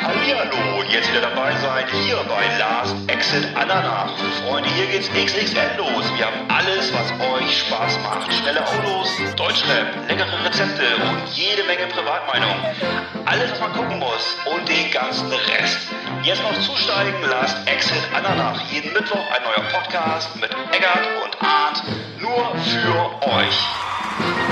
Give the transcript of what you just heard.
Hallihallo, jetzt wieder dabei sein hier bei Last Exit Ananas. Freunde, hier geht's XXL los. Wir haben alles, was euch Spaß macht. Schnelle Autos, Deutschrap, leckere Rezepte und jede Menge Privatmeinung. Alles, was man gucken muss und den ganzen Rest. Jetzt noch zusteigen, Last Exit Ananas. Jeden Mittwoch ein neuer Podcast mit Eggert und Arndt. Nur für euch.